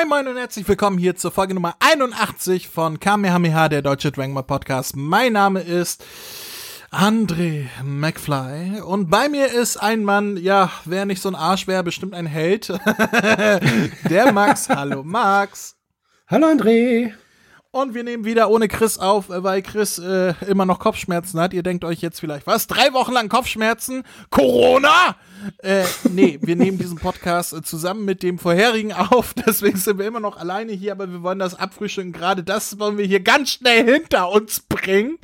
Moin Moin und herzlich willkommen hier zur Folge Nummer 81 von Kamehameha, der deutsche Dragon Ball Podcast. Mein Name ist André McFly und bei mir ist ein Mann, ja, wer nicht so ein Arsch wäre, bestimmt ein Held. der Max. Hallo Max. Hallo André. Und wir nehmen wieder ohne Chris auf, weil Chris äh, immer noch Kopfschmerzen hat. Ihr denkt euch jetzt vielleicht, was? Drei Wochen lang Kopfschmerzen? Corona? Äh, nee, wir nehmen diesen Podcast äh, zusammen mit dem vorherigen auf. Deswegen sind wir immer noch alleine hier, aber wir wollen das abfrühstücken. Gerade das wollen wir hier ganz schnell hinter uns bringen.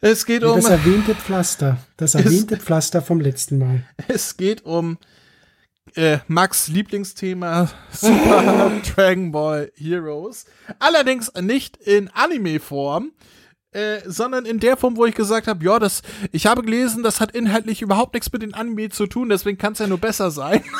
Es geht um. Das erwähnte Pflaster. Das erwähnte Pflaster vom letzten Mal. Es geht um äh, Max Lieblingsthema Super Dragon Ball Heroes. Allerdings nicht in Anime-Form, äh, sondern in der Form, wo ich gesagt habe, ja, das, ich habe gelesen, das hat inhaltlich überhaupt nichts mit den Anime zu tun, deswegen kann es ja nur besser sein.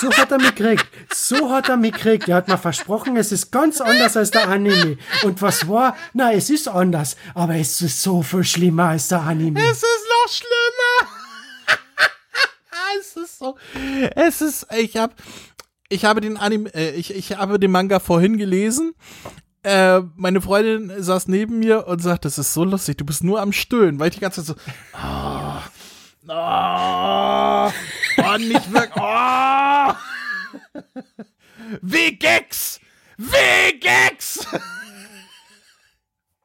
So hat er mich gekriegt. So hat er mich gekriegt. Er hat mir versprochen, es ist ganz anders als der Anime. Und was war? Na, es ist anders, aber es ist so viel schlimmer als der Anime. Es ist noch schlimmer es ist so. Es ist, ich habe ich habe den Anime, äh, ich, ich habe den Manga vorhin gelesen. Äh, meine Freundin saß neben mir und sagt, das ist so lustig, du bist nur am Stöhnen, weil ich die ganze Zeit so, oh, oh, oh nicht wirklich, oh. Wegex! Wegex!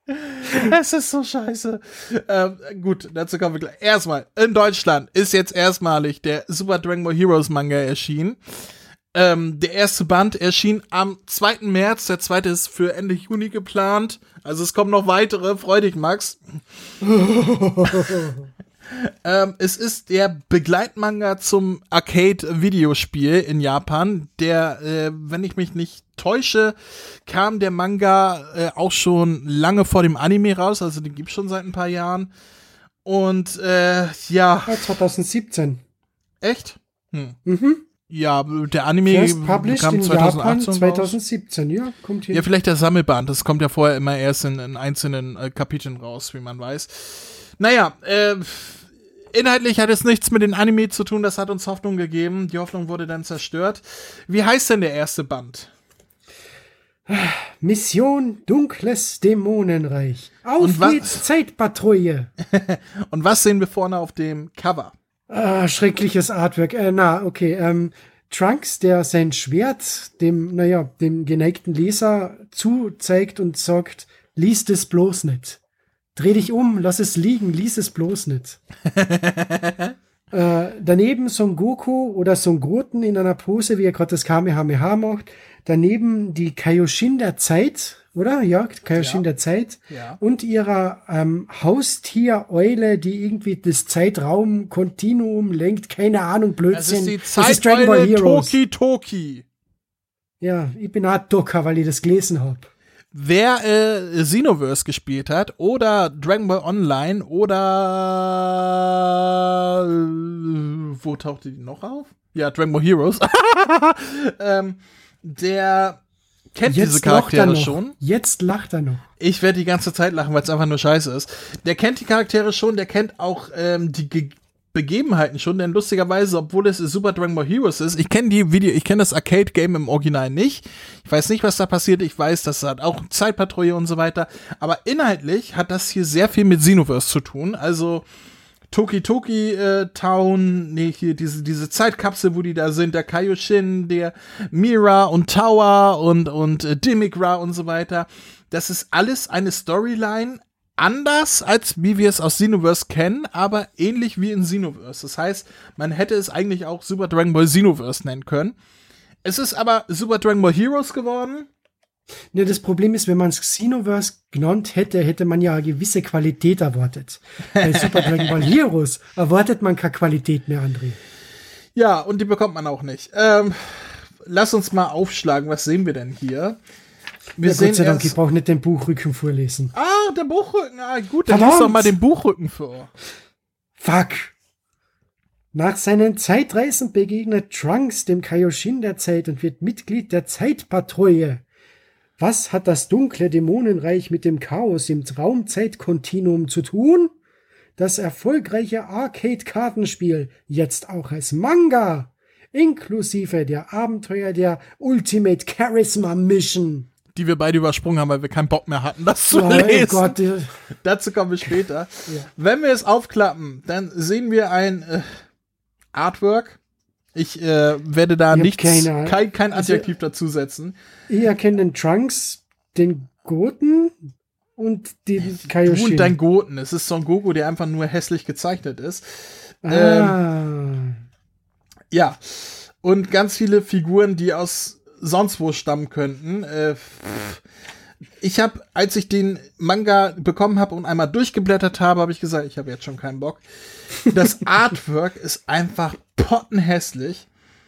Es ist so scheiße. Ähm, gut, dazu kommen wir gleich. Erstmal, in Deutschland ist jetzt erstmalig der Super Dragon Ball Heroes Manga erschienen. Ähm, der erste Band erschien am 2. März, der zweite ist für Ende Juni geplant. Also es kommen noch weitere. Freu dich, Max. ähm, es ist der Begleitmanga zum Arcade-Videospiel in Japan, der, äh, wenn ich mich nicht täusche, kam der Manga äh, auch schon lange vor dem Anime raus, also den gibt schon seit ein paar Jahren. Und äh, ja. 2017. Echt? Hm. Mhm. Ja, der Anime kam 2018 Japan 2017, ja, kommt hier. Ja, vielleicht der Sammelband, das kommt ja vorher immer erst in, in einzelnen äh, Kapiteln raus, wie man weiß. Naja, äh, inhaltlich hat es nichts mit den Anime zu tun, das hat uns Hoffnung gegeben. Die Hoffnung wurde dann zerstört. Wie heißt denn der erste Band? Mission Dunkles Dämonenreich. Auf geht's, Zeitpatrouille. Und was sehen wir vorne auf dem Cover? Ah, schreckliches Artwork. Äh, na, okay. Ähm, Trunks, der sein Schwert dem, naja, dem geneigten Leser zuzeigt und sagt, liest es bloß nicht. Dreh dich um, lass es liegen, lies es bloß nicht. äh, daneben Son Goku oder Son Goten in einer Pose, wie er gerade das Kamehameha macht. Daneben die Kaioshin der Zeit, oder? Ja, Kaioshin ja. der Zeit. Ja. Und ihrer ähm, Haustier-Eule, die irgendwie das Zeitraum-Kontinuum lenkt. Keine Ahnung, Blödsinn. Das ist die Zeiteule Toki Toki. Ja, ich bin auch Docker, weil ich das gelesen hab wer äh, Xenoverse gespielt hat oder Dragon Ball Online oder äh, wo tauchte die noch auf? Ja, Dragon Ball Heroes. ähm, der kennt Jetzt diese Charaktere schon. Jetzt lacht er noch. Ich werde die ganze Zeit lachen, weil es einfach nur scheiße ist. Der kennt die Charaktere schon, der kennt auch ähm, die Begebenheiten schon, denn lustigerweise, obwohl es Super Dragon Ball Heroes ist, ich kenne die Video, ich kenne das Arcade Game im Original nicht. Ich weiß nicht, was da passiert. Ich weiß, das hat auch Zeitpatrouille und so weiter. Aber inhaltlich hat das hier sehr viel mit Xenoverse zu tun. Also Toki Toki äh, Town, nee, hier diese, diese Zeitkapsel, wo die da sind, der Kaioshin, der Mira und Tower und, und äh, Dimigra und so weiter. Das ist alles eine Storyline, anders als wie wir es aus Xenoverse kennen, aber ähnlich wie in Xenoverse. Das heißt, man hätte es eigentlich auch Super Dragon Ball Xenoverse nennen können. Es ist aber Super Dragon Ball Heroes geworden. Ne, das Problem ist, wenn man es Xenoverse genannt hätte, hätte man ja eine gewisse Qualität erwartet. Bei Super Dragon Ball Heroes erwartet man keine Qualität mehr, André. Ja, und die bekommt man auch nicht. Ähm, lass uns mal aufschlagen, was sehen wir denn hier? Wir ja, sehen Gott sei Dank, ich brauche nicht den Buchrücken vorlesen. Ah, der Buchrücken. Ah, gut, dann lies doch mal den Buchrücken vor. Fuck. Nach seinen Zeitreisen begegnet Trunks dem Kaioshin der Zeit und wird Mitglied der Zeitpatrouille. Was hat das dunkle Dämonenreich mit dem Chaos im Traumzeitkontinuum zu tun? Das erfolgreiche Arcade-Kartenspiel, jetzt auch als Manga, inklusive der Abenteuer der Ultimate Charisma Mission. Die wir beide übersprungen haben, weil wir keinen Bock mehr hatten, das zu oh lesen. Gott. Dazu kommen wir später. ja. Wenn wir es aufklappen, dann sehen wir ein äh, Artwork. Ich äh, werde da nichts, kein, kein also, Adjektiv also, dazu setzen. Ich erkenne den Trunks, den Goten und den Kaioshin. Du und dein Goten. Es ist Son Goku, der einfach nur hässlich gezeichnet ist. Ah. Ähm, ja. Und ganz viele Figuren, die aus sonst wo stammen könnten. Äh, ich habe, als ich den Manga bekommen habe und einmal durchgeblättert habe, habe ich gesagt, ich habe jetzt schon keinen Bock. Das Artwork ist einfach pottenhässlich.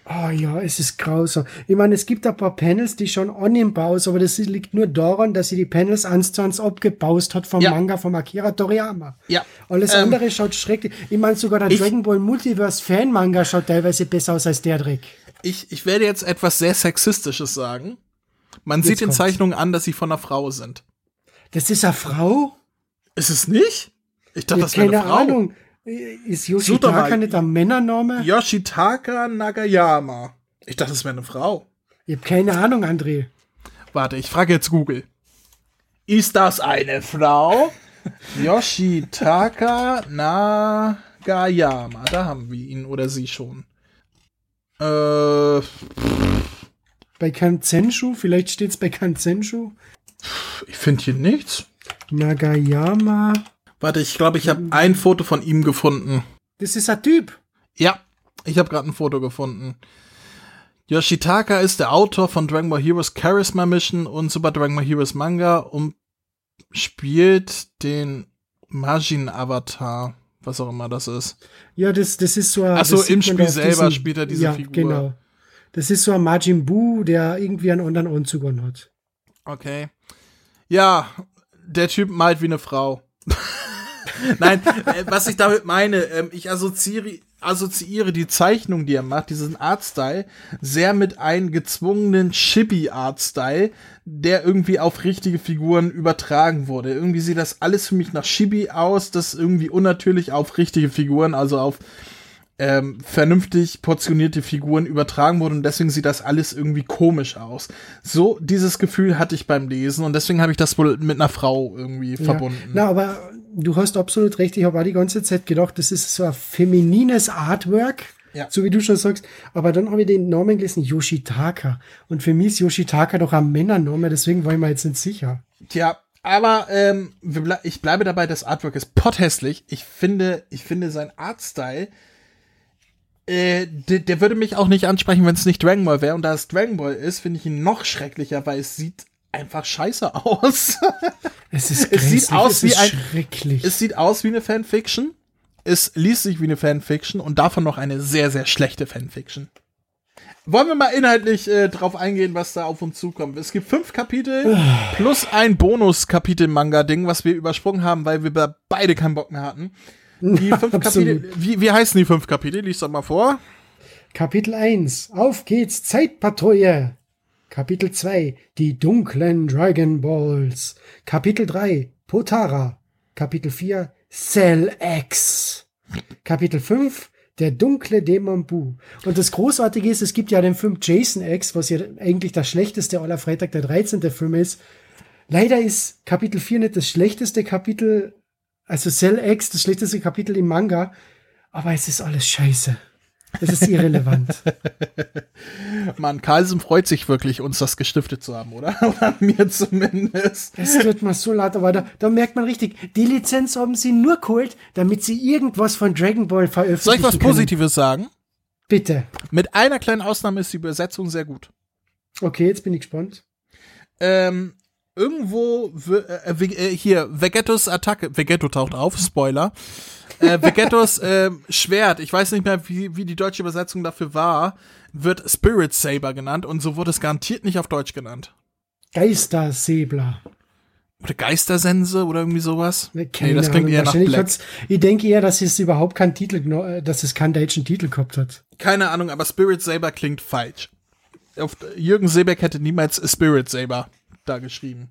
Oh ja, es ist grausam. Ich meine, es gibt ein paar Panels, die schon on im Bau sind, aber das liegt nur daran, dass sie die Panels eins zu eins abgebaut hat vom ja. Manga von Akira Toriyama. Ja. Alles ähm, andere schaut schrecklich. Ich meine, sogar der ich, Dragon Ball Multiverse Fan Manga schaut teilweise besser aus als der Dreck. Ich, ich werde jetzt etwas sehr Sexistisches sagen. Man jetzt sieht in Zeichnungen an, dass sie von einer Frau sind. Das ist eine Frau? Ist es nicht? Ich dachte, das wäre eine Frau. Keine Ahnung. Ist Yoshitaka nicht ein Männername? Yoshitaka Nagayama. Ich dachte, das wäre eine Frau. Ich habe keine Ahnung, André. Warte, ich frage jetzt Google. Ist das eine Frau? Yoshitaka Nagayama. Da haben wir ihn oder sie schon. Äh. Bei Kanzenshu? Vielleicht steht es bei Kanzenshu. Ich finde hier nichts. Nagayama. Warte, ich glaube, ich habe ein Foto von ihm gefunden. Das ist ein Typ. Ja, ich habe gerade ein Foto gefunden. Yoshitaka ist der Autor von Dragon Ball Heroes Charisma Mission und Super Dragon Ball Heroes Manga und spielt den Majin Avatar, was auch immer das ist. Ja, das, das ist so ein. Achso, im Spiel selber diesen, spielt er diese ja, Figur. Genau. Das ist so ein Majin Buu, der irgendwie einen anderen Anzug hat. Okay. Ja, der Typ malt wie eine Frau. Nein, äh, was ich damit meine, ähm, ich assoziiere, assoziiere die Zeichnung, die er macht, diesen Artstyle, sehr mit einem gezwungenen Chibi-Artstyle, der irgendwie auf richtige Figuren übertragen wurde. Irgendwie sieht das alles für mich nach Chibi aus, das irgendwie unnatürlich auf richtige Figuren, also auf ähm, vernünftig portionierte Figuren übertragen wurden und deswegen sieht das alles irgendwie komisch aus. So dieses Gefühl hatte ich beim Lesen und deswegen habe ich das wohl mit einer Frau irgendwie ja. verbunden. Na, aber du hast absolut recht. Ich habe auch die ganze Zeit gedacht, das ist so ein feminines Artwork. Ja. So wie du schon sagst. Aber dann habe ich den Namen gelesen, Yoshitaka. Und für mich ist Yoshitaka doch ein Männername, deswegen war ich mir jetzt nicht sicher. Tja, aber ähm, ich bleibe dabei, das Artwork ist potthässlich. Ich finde, ich finde sein Artstyle äh, der, der, würde mich auch nicht ansprechen, wenn es nicht Dragon Ball wäre. Und da es Dragon Ball ist, finde ich ihn noch schrecklicher, weil es sieht einfach scheiße aus. es ist es sieht aus es wie ein, schrecklich. Es sieht aus wie eine Fanfiction. Es liest sich wie eine Fanfiction und davon noch eine sehr, sehr schlechte Fanfiction. Wollen wir mal inhaltlich äh, drauf eingehen, was da auf uns zukommt? Es gibt fünf Kapitel plus ein Bonus-Kapitel-Manga-Ding, was wir übersprungen haben, weil wir beide keinen Bock mehr hatten. Die fünf Kapitel, wie, wie heißen die fünf Kapitel? Lies doch mal vor. Kapitel 1. Auf geht's, Zeitpatrouille. Kapitel 2. Die dunklen Dragon Balls. Kapitel 3. Potara. Kapitel 4. Cell X. Kapitel 5. Der dunkle Dämon Bu. Und das Großartige ist, es gibt ja den Film Jason X, was ja eigentlich das schlechteste aller Freitag der 13. Film ist. Leider ist Kapitel 4 nicht das schlechteste Kapitel also Cell X, das schlechteste Kapitel im Manga, aber es ist alles scheiße. Es ist irrelevant. Mann, Carlsen freut sich wirklich, uns das gestiftet zu haben, oder? Oder mir zumindest. Es tut mir so leid, aber da, da merkt man richtig, die Lizenz haben sie nur geholt, damit sie irgendwas von Dragon Ball veröffentlichen Soll ich was können. Positives sagen? Bitte. Mit einer kleinen Ausnahme ist die Übersetzung sehr gut. Okay, jetzt bin ich gespannt. Ähm, irgendwo äh, äh, hier Vegettos Attacke, Vegetto taucht auf, Spoiler. Äh, Vegettos äh, Schwert, ich weiß nicht mehr, wie, wie die deutsche Übersetzung dafür war, wird Spirit Saber genannt und so wurde es garantiert nicht auf Deutsch genannt. Geistersäbler. Oder Geistersense oder irgendwie sowas? Nee, nee das klingt eher nach Black. Ich denke eher, dass es überhaupt keinen Titel, äh, dass es keinen deutschen Titel gehabt hat. Keine Ahnung, aber Spirit Saber klingt falsch. Auf, Jürgen Seebeck hätte niemals Spirit Saber da geschrieben.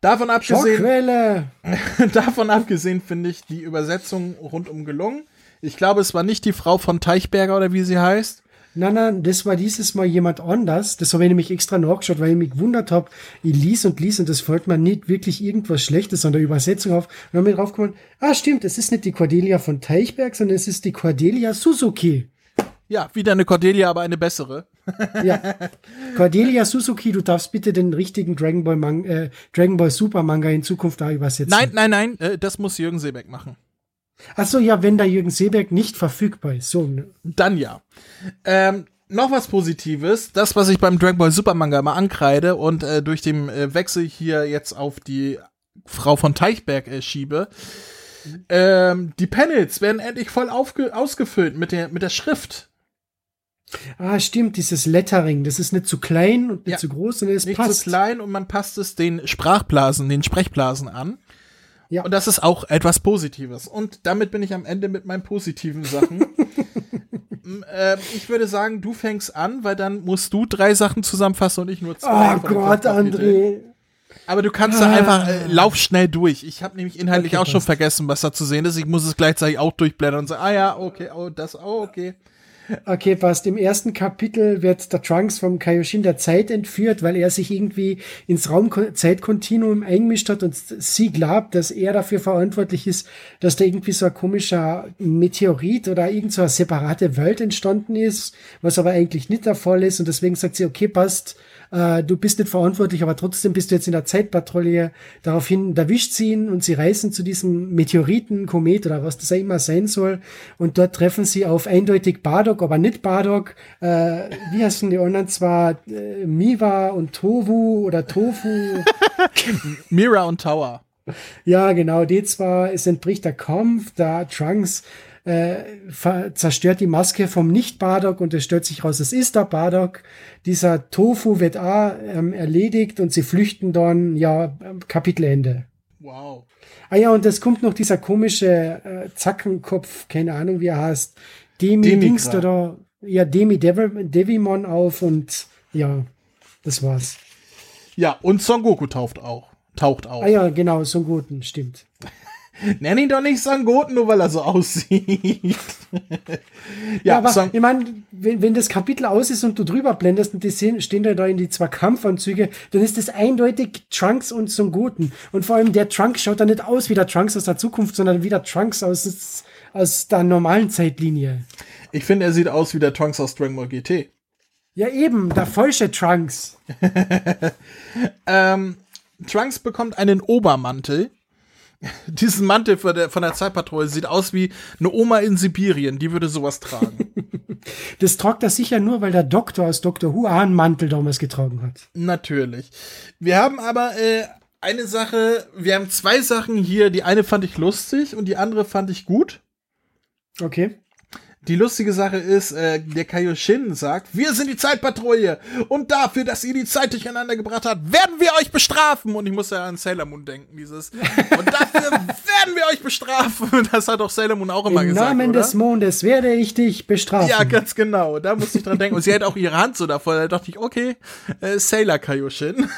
Davon abgesehen, davon abgesehen finde ich die Übersetzung rundum gelungen. Ich glaube, es war nicht die Frau von Teichberger oder wie sie heißt. Nein, nein, das war dieses Mal jemand anders. Das habe ich nämlich extra nachgeschaut, weil ich mich gewundert habe. Ich lies und lies und das fällt mir nicht wirklich irgendwas Schlechtes an der Übersetzung auf. Und dann bin ich draufgekommen, ah stimmt, es ist nicht die Cordelia von Teichberg, sondern es ist die Cordelia Suzuki. Ja, wieder eine Cordelia, aber eine bessere. Ja. Cordelia Suzuki, du darfst bitte den richtigen Dragon Ball, Mang äh, Dragon Ball Super Manga in Zukunft da übersetzen. Nein, nein, nein, äh, das muss Jürgen Seebeck machen. Ach so, ja, wenn da Jürgen Seeberg nicht verfügbar ist. So. Ne? Dann ja. Ähm, noch was Positives, das, was ich beim Dragon Ball Super Manga mal ankreide und äh, durch den äh, Wechsel hier jetzt auf die Frau von Teichberg äh, schiebe. Ähm, die Panels werden endlich voll ausgefüllt mit der, mit der Schrift. Ah, stimmt, dieses Lettering, das ist nicht zu klein und nicht ja, zu groß, sondern es nicht passt. Nicht zu klein und man passt es den Sprachblasen, den Sprechblasen an. Ja. Und das ist auch etwas Positives. Und damit bin ich am Ende mit meinen positiven Sachen. äh, ich würde sagen, du fängst an, weil dann musst du drei Sachen zusammenfassen und ich nur zwei. Oh Gott, André. Aber du kannst ah. da einfach, äh, lauf schnell durch. Ich habe nämlich inhaltlich okay, auch schon vergessen, was da zu sehen ist. Ich muss es gleichzeitig auch durchblättern und sagen, ah ja, okay, oh, das, oh, okay. Okay, passt. Im ersten Kapitel wird der Trunks vom Kaioshin der Zeit entführt, weil er sich irgendwie ins Raumzeitkontinuum eingemischt hat und sie glaubt, dass er dafür verantwortlich ist, dass da irgendwie so ein komischer Meteorit oder irgend so eine separate Welt entstanden ist, was aber eigentlich nicht der Fall ist. Und deswegen sagt sie, okay, passt, äh, du bist nicht verantwortlich, aber trotzdem bist du jetzt in der Zeitpatrouille. Daraufhin erwischt sie ihn und sie reisen zu diesem Meteoriten, Komet oder was das auch immer sein soll. Und dort treffen sie auf eindeutig Bardock, aber nicht Bardock. Äh, wie heißen die anderen zwar? Äh, Miwa und Tovu oder Tofu. Mira und Tower. Ja, genau, die zwar, es entbricht der Kampf, da Trunks äh, zerstört die Maske vom Nicht-Bardock und es stellt sich raus, es ist der Bardock. Dieser Tofu wird auch ähm, erledigt und sie flüchten dann, ja, Kapitelende. Wow. Ah ja, und es kommt noch dieser komische äh, Zackenkopf, keine Ahnung wie er heißt, Demi Dings oder ja, Demi Devil, Devimon auf und ja, das war's. Ja, und Son Goku taucht auch. Taucht auch. Ah ja, genau, Son Goku, stimmt. Nenn ihn doch nicht Sangoten, nur weil er so aussieht. ja, ja, aber Sang ich meine, wenn, wenn das Kapitel aus ist und du drüber blendest und die sehen, stehen da in die zwei Kampfanzüge, dann ist das eindeutig Trunks und Sangoten. Und vor allem der Trunks schaut da nicht aus wie der Trunks aus der Zukunft, sondern wie der Trunks aus, aus der normalen Zeitlinie. Ich finde, er sieht aus wie der Trunks aus Dragon Ball GT. Ja, eben, der falsche Trunks. ähm, Trunks bekommt einen Obermantel diesen Mantel von der, von der Zeitpatrouille sieht aus wie eine Oma in Sibirien, die würde sowas tragen. das tragt er sicher nur, weil der Doktor aus Dr. Who einen Mantel damals getragen hat. Natürlich. Wir haben aber äh, eine Sache, wir haben zwei Sachen hier. Die eine fand ich lustig und die andere fand ich gut. Okay. Die lustige Sache ist, äh, der Kaioshin sagt, wir sind die Zeitpatrouille und dafür, dass ihr die Zeit durcheinander gebracht habt, werden wir euch bestrafen. Und ich muss ja an Sailor Moon denken, dieses. Und dafür werden wir euch bestrafen. Das hat doch Sailor Moon auch immer Im gesagt. Im Namen oder? des Mondes werde ich dich bestrafen. Ja, ganz genau. Da musste ich dran denken. Und sie hat auch ihre Hand so davor. Da dachte ich, okay, äh, Sailor Kaioshin.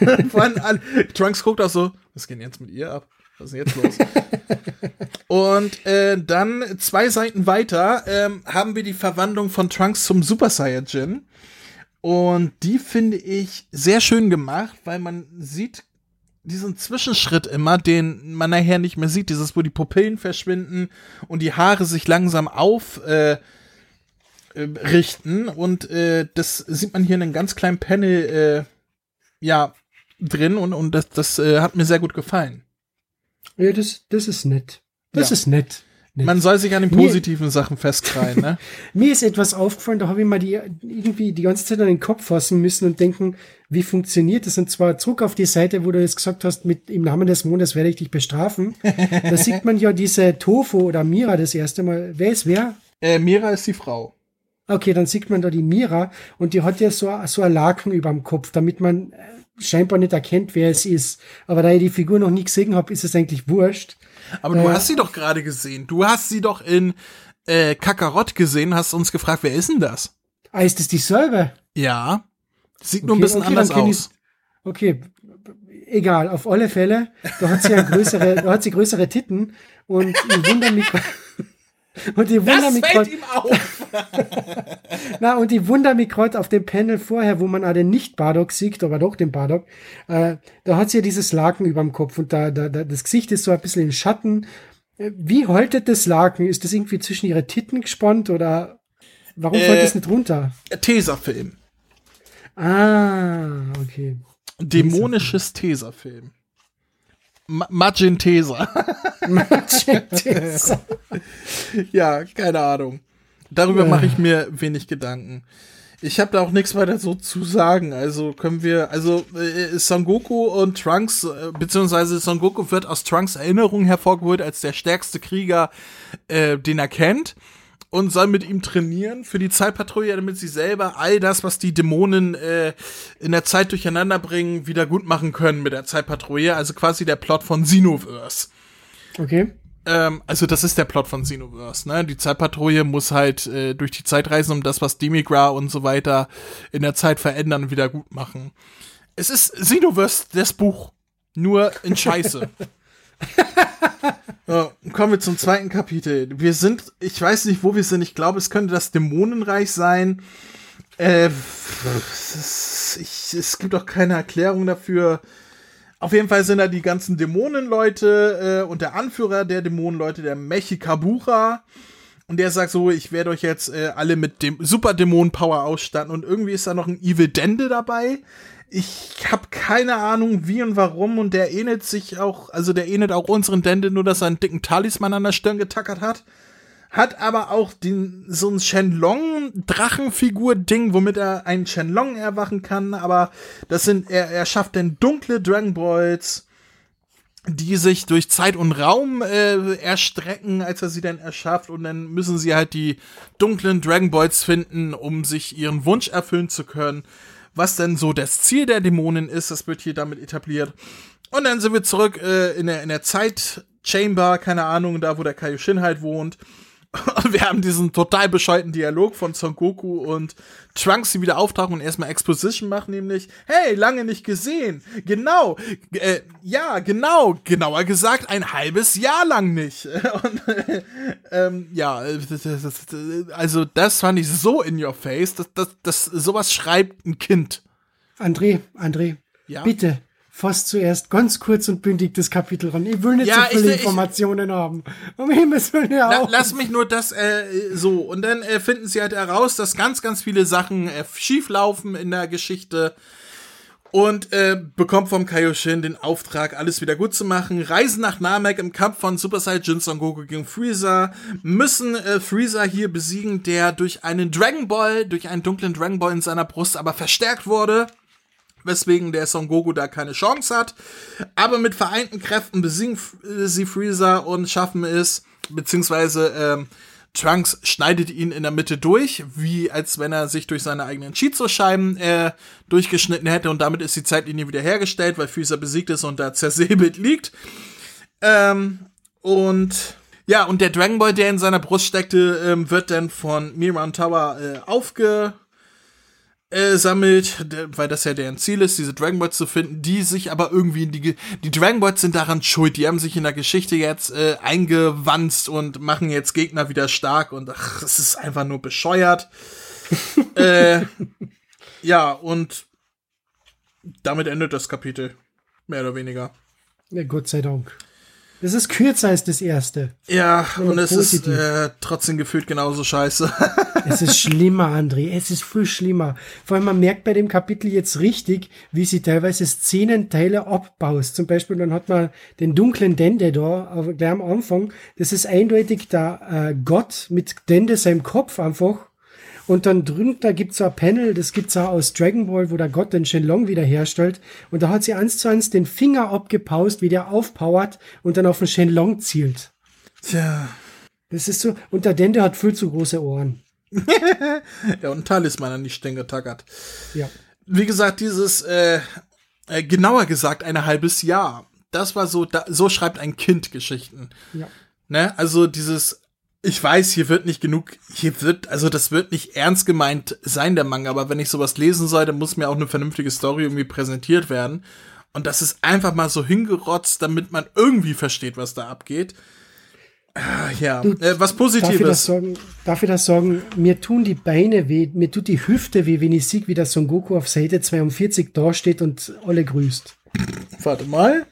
Trunks guckt auch so, was geht denn jetzt mit ihr ab? Was ist denn jetzt los? und äh, dann zwei Seiten weiter ähm, haben wir die Verwandlung von Trunks zum Super Saiyajin. Und die finde ich sehr schön gemacht, weil man sieht diesen Zwischenschritt immer, den man nachher nicht mehr sieht. Dieses, wo die Pupillen verschwinden und die Haare sich langsam auf. Äh, äh richten und äh, das sieht man hier in einem ganz kleinen Panel äh, ja drin und, und das, das äh, hat mir sehr gut gefallen. Ja, das, das ist nett. Das ja. ist nett. nett. Man soll sich an den positiven mir, Sachen festkreien, ne? mir ist etwas aufgefallen, da habe ich mal die, irgendwie die ganze Zeit an den Kopf fassen müssen und denken, wie funktioniert das? Und zwar zurück auf die Seite, wo du jetzt gesagt hast, mit im Namen des Mondes werde ich dich bestrafen. da sieht man ja diese Tofu oder Mira das erste Mal. Wer ist wer? Äh, Mira ist die Frau. Okay, dann sieht man da die Mira und die hat ja so, so ein Laken über dem Kopf, damit man äh, scheinbar nicht erkennt, wer es ist. Aber da ich die Figur noch nie gesehen habe, ist es eigentlich wurscht. Aber äh, du hast sie doch gerade gesehen. Du hast sie doch in äh, Kakarott gesehen, hast uns gefragt, wer ist denn das? Ah, ist das dieselbe? Ja. Sieht okay, nur ein bisschen okay, anders aus. Okay, egal, auf alle Fälle. Da hat sie ja größere, da hat sie größere Titten und ich wundere mich. und ich wundere das mich fällt ihm auf. Na, und ich wundere mich gerade auf dem Panel vorher, wo man auch den Nicht-Bardock sieht, aber doch den Bardock, äh, da hat sie ja dieses Laken über dem Kopf und da, da, da, das Gesicht ist so ein bisschen in Schatten. Äh, wie haltet das Laken? Ist das irgendwie zwischen ihre Titten gespannt oder warum äh, das nicht runter? Tesafilm. Ah, okay. Dämonisches Tesafilm. Magentesa. Magentesa. ja, keine Ahnung. Darüber mache ich mir wenig Gedanken. Ich habe da auch nichts weiter so zu sagen. Also können wir, also äh, Son Goku und Trunks, äh, beziehungsweise Son Goku wird aus Trunks Erinnerung hervorgeholt als der stärkste Krieger, äh, den er kennt und soll mit ihm trainieren für die Zeitpatrouille, damit sie selber all das, was die Dämonen äh, in der Zeit durcheinander bringen, wieder gut machen können mit der Zeitpatrouille. Also quasi der Plot von Xenoverse. Okay. Ähm, also das ist der Plot von Xenoverse. Ne? Die Zeitpatrouille muss halt äh, durch die Zeit reisen, um das, was Demigra und so weiter in der Zeit verändern und wieder gut machen. Es ist Xenoverse, das Buch. Nur in Scheiße. So, kommen wir zum zweiten Kapitel. Wir sind, ich weiß nicht, wo wir sind. Ich glaube, es könnte das Dämonenreich sein. Äh, es, ich, es gibt auch keine Erklärung dafür. Auf jeden Fall sind da die ganzen Dämonenleute äh, und der Anführer der Dämonenleute, der Mechikabucha. Und der sagt so, ich werde euch jetzt äh, alle mit dem Super Dämonen Power ausstatten. Und irgendwie ist da noch ein Evil Dende dabei. Ich habe keine Ahnung, wie und warum. Und der ähnelt sich auch, also der ähnelt auch unseren Dende, nur dass er einen dicken Talisman an der Stirn getackert hat. Hat aber auch den, so ein Shenlong-Drachenfigur-Ding, womit er einen Shenlong erwachen kann. Aber das sind, er, er schafft denn dunkle Dragon Balls, die sich durch Zeit und Raum äh, erstrecken, als er sie dann erschafft. Und dann müssen sie halt die dunklen Dragon Balls finden, um sich ihren Wunsch erfüllen zu können was denn so das Ziel der Dämonen ist. Das wird hier damit etabliert. Und dann sind wir zurück äh, in der, in der Zeit-Chamber, keine Ahnung, da wo der Kaioshin halt wohnt. Wir haben diesen total bescheuerten Dialog von Son Goku und Trunks, die wieder auftauchen und erstmal Exposition machen, nämlich, hey, lange nicht gesehen. Genau, äh, ja, genau, genauer gesagt, ein halbes Jahr lang nicht. Und, äh, ähm, ja, also das fand ich so in your face, dass, dass, dass sowas schreibt ein Kind. André, André, ja? bitte, fass zuerst ganz kurz und bündig das Kapitel ran. Ich will nicht ja, so viele ich, Informationen ich, haben. Um Himmels Willen ja auch. Lass mich nur das äh, so. Und dann äh, finden sie halt heraus, dass ganz, ganz viele Sachen äh, schief laufen in der Geschichte. Und äh, bekommt vom Kaioshin den Auftrag, alles wieder gut zu machen. Reisen nach Namek im Kampf von Super Saiyan Son Goku gegen Freezer. Müssen äh, Freezer hier besiegen, der durch einen Dragon Ball, durch einen dunklen Dragon Ball in seiner Brust aber verstärkt wurde weswegen der Son Goku da keine Chance hat. Aber mit vereinten Kräften besiegen sie Freezer und schaffen es, beziehungsweise ähm, Trunks schneidet ihn in der Mitte durch, wie als wenn er sich durch seine eigenen Shizo-Scheiben äh, durchgeschnitten hätte und damit ist die Zeitlinie wiederhergestellt, weil Freezer besiegt ist und da zersäbelt liegt. Ähm, und ja, und der Dragon Ball, der in seiner Brust steckte, ähm, wird dann von Miran Tower äh, aufge äh, sammelt, weil das ja deren Ziel ist, diese Dragon Balls zu finden, die sich aber irgendwie in die, die Dragon Balls sind daran schuld, die haben sich in der Geschichte jetzt äh, eingewanzt und machen jetzt Gegner wieder stark und ach, es ist einfach nur bescheuert. äh, ja, und damit endet das Kapitel. Mehr oder weniger. Ja, Gott sei Dank. Das ist kürzer als das erste. Ja, und es positiv. ist äh, trotzdem gefühlt genauso scheiße. es ist schlimmer, André. Es ist viel schlimmer. Vor allem, man merkt bei dem Kapitel jetzt richtig, wie sie teilweise Szenenteile abbaust. Zum Beispiel, dann hat man den dunklen Dende da, gleich am Anfang. Das ist eindeutig der äh, Gott mit Dende seinem Kopf einfach und dann drunter gibt's so ein Panel, das gibt's auch aus Dragon Ball, wo der Gott den Shenlong wiederherstellt. Und da hat sie eins zu eins den Finger abgepaust, wie der aufpowert und dann auf den Shenlong zielt. Tja. Das ist so, und der Dende hat viel zu große Ohren. ja, und Talisman an die Stirn getackert. Ja. Wie gesagt, dieses, äh, äh, genauer gesagt, ein halbes Jahr. Das war so, da, so schreibt ein Kind Geschichten. Ja. Ne? Also dieses ich weiß, hier wird nicht genug, hier wird, also das wird nicht ernst gemeint sein, der Manga, aber wenn ich sowas lesen soll, dann muss mir auch eine vernünftige Story irgendwie präsentiert werden. Und das ist einfach mal so hingerotzt, damit man irgendwie versteht, was da abgeht. Ah, ja, du, äh, was Positives. Darf ich, das sagen, darf ich das sagen? Mir tun die Beine weh, mir tut die Hüfte weh, wenn ich sehe, wie das Son Goku auf Seite 42 dasteht und alle grüßt. Warte mal.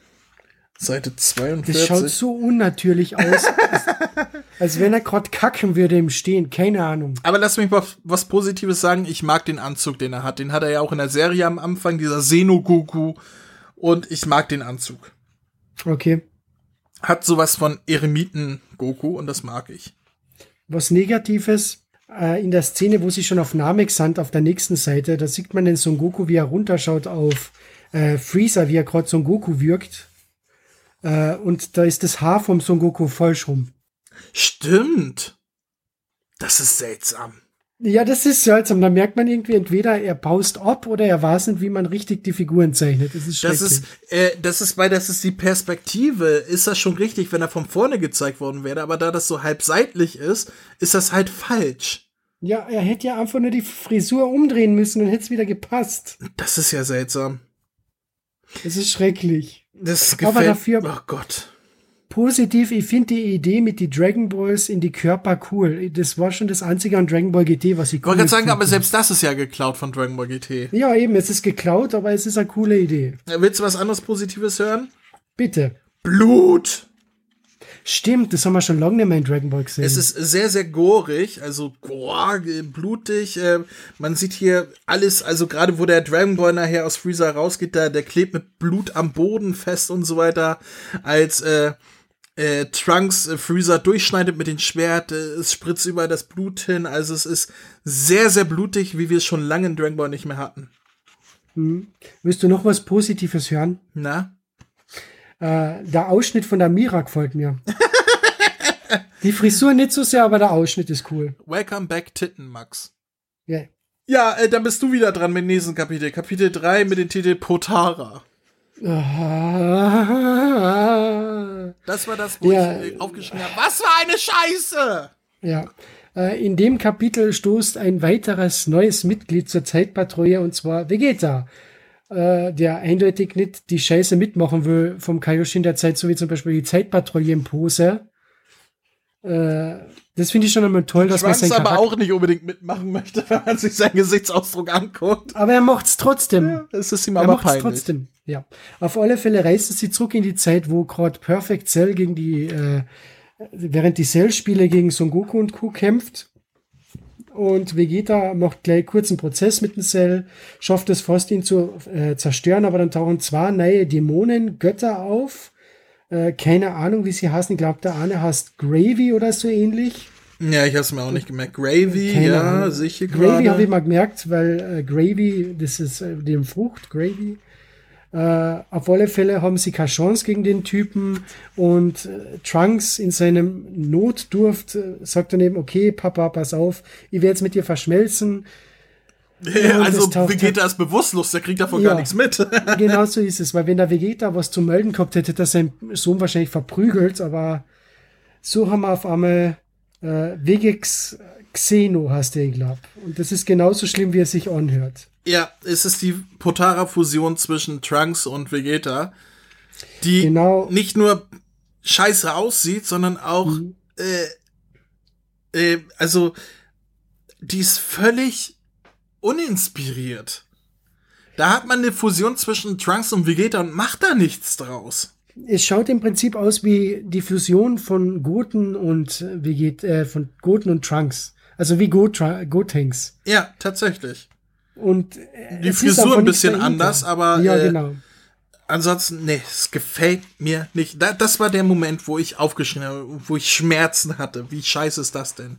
Seite 42. Das schaut so unnatürlich aus, als, als wenn er gerade kacken würde im Stehen. Keine Ahnung. Aber lass mich mal was Positives sagen. Ich mag den Anzug, den er hat. Den hat er ja auch in der Serie am Anfang, dieser Seno-Goku. Und ich mag den Anzug. Okay. Hat sowas von Eremiten-Goku und das mag ich. Was Negatives, äh, in der Szene, wo sie schon auf Namek sind, auf der nächsten Seite, da sieht man den Son Goku, wie er runterschaut auf äh, Freezer, wie er gerade Son Goku wirkt äh, und da ist das Haar vom Son Goku falsch rum. Stimmt. Das ist seltsam. Ja, das ist seltsam. Da merkt man irgendwie entweder er paust ab oder er weiß nicht, wie man richtig die Figuren zeichnet. Das ist Das ist, äh, das ist, weil das ist die Perspektive. Ist das schon richtig, wenn er von vorne gezeigt worden wäre? Aber da das so halb seitlich ist, ist das halt falsch. Ja, er hätte ja einfach nur die Frisur umdrehen müssen und hätte es wieder gepasst. Das ist ja seltsam. Das ist schrecklich. Das gefällt. Aber dafür, oh Gott. Positiv, ich finde die Idee mit die Dragon Balls in die Körper cool. Das war schon das einzige an Dragon Ball GT, was ich cool Ich wollte sagen, aber selbst das ist ja geklaut von Dragon Ball GT. Ja, eben, es ist geklaut, aber es ist eine coole Idee. Willst du was anderes Positives hören? Bitte. Blut! Stimmt, das haben wir schon lange nicht mehr in Dragon Ball gesehen. Es ist sehr, sehr gorig, also boah, blutig. Äh, man sieht hier alles, also gerade wo der Dragon Ball nachher aus Freezer rausgeht, da, der klebt mit Blut am Boden fest und so weiter. Als äh, äh, Trunks äh, Freezer durchschneidet mit dem Schwert, äh, es spritzt über das Blut hin. Also es ist sehr, sehr blutig, wie wir es schon lange in Dragon Ball nicht mehr hatten. Hm. Willst du noch was Positives hören? Na? Äh, der Ausschnitt von der Mira gefällt mir. Die Frisur nicht so sehr, aber der Ausschnitt ist cool. Welcome back, Titten, Max. Yeah. Ja, äh, dann bist du wieder dran mit dem nächsten Kapitel. Kapitel 3 mit dem Titel Potara. Das war das, wo ja. ich aufgeschrieben habe. Was für eine Scheiße! Ja. Äh, in dem Kapitel stoßt ein weiteres neues Mitglied zur Zeitpatrouille und zwar Vegeta äh, der eindeutig nicht die Scheiße mitmachen will vom Kaioshin der Zeit, so wie zum Beispiel die Zeitpatrouille in Pose. Äh, das finde ich schon einmal toll, dass Trunks man sein aber auch nicht unbedingt mitmachen möchte, wenn man sich seinen Gesichtsausdruck anguckt. Aber er macht's trotzdem. Ja, es ist ihm aber er macht's peinlich. trotzdem. Ja. Auf alle Fälle reist sie zurück in die Zeit, wo gerade Perfect Cell gegen die, äh, während die Cell-Spiele gegen Son Goku und Ku kämpft und Vegeta macht gleich kurzen Prozess mit dem Cell, schafft es fast, ihn zu äh, zerstören, aber dann tauchen zwei neue Dämonen, Götter auf. Äh, keine Ahnung, wie sie heißen. Ich glaube, der eine heißt Gravy oder so ähnlich. Ja, ich habe es mir auch nicht gemerkt. Gravy, keine ja, Ahnung. sicher Gravy habe ich mal gemerkt, weil äh, Gravy, das ist äh, dem Frucht, Gravy. Äh, auf alle Fälle haben sie keine Chance gegen den Typen und äh, Trunks in seinem Notdurft äh, sagt dann eben, okay, Papa, pass auf, ich werde jetzt mit dir verschmelzen. Ja, also Vegeta ist bewusstlos, der kriegt davon ja, gar nichts mit. genau so ist es, weil wenn der Vegeta was zu melden gehabt hätte, hätte er seinen Sohn wahrscheinlich verprügelt, aber so haben wir auf einmal äh, Vegex Xeno, hast du ihn glaubt. Und das ist genauso schlimm, wie er sich anhört. Ja, es ist die Potara-Fusion zwischen Trunks und Vegeta, die genau. nicht nur scheiße aussieht, sondern auch, mhm. äh, äh, also, die ist völlig uninspiriert. Da hat man eine Fusion zwischen Trunks und Vegeta und macht da nichts draus. Es schaut im Prinzip aus wie die Fusion von Goten und Vegeta, äh, von Goten und Trunks. Also wie Gotenks. Ja, tatsächlich. Und äh, die Frisur ein bisschen anders, aber ja, äh, genau. ansonsten, nee, es gefällt mir nicht. Da, das war der Moment, wo ich aufgeschrien habe, wo ich Schmerzen hatte. Wie scheiße ist das denn?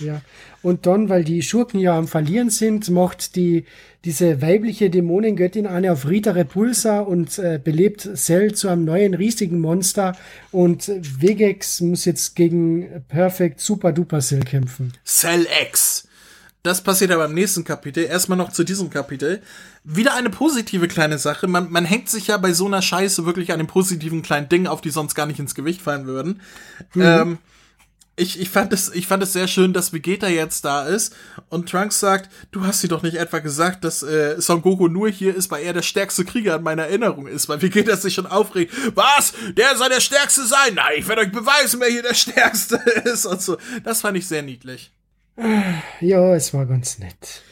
Ja, und dann, weil die Schurken ja am Verlieren sind, macht die, diese weibliche Dämonengöttin eine auf Rita Repulsa und äh, belebt Cell zu einem neuen riesigen Monster und Vegex muss jetzt gegen Perfect Super Duper Cell kämpfen. Cell X! Das passiert aber im nächsten Kapitel. Erstmal noch zu diesem Kapitel. Wieder eine positive kleine Sache. Man, man hängt sich ja bei so einer Scheiße wirklich an den positiven kleinen Dingen auf, die sonst gar nicht ins Gewicht fallen würden. Mhm. Ähm, ich, ich, fand es, ich fand es sehr schön, dass Vegeta jetzt da ist und Trunks sagt, du hast sie doch nicht etwa gesagt, dass äh, Son Goku nur hier ist, weil er der stärkste Krieger in meiner Erinnerung ist, weil Vegeta sich schon aufregt. Was? Der soll der Stärkste sein? Nein, ich werde euch beweisen, wer hier der Stärkste ist und so. Das fand ich sehr niedlich. Ja, es war ganz nett.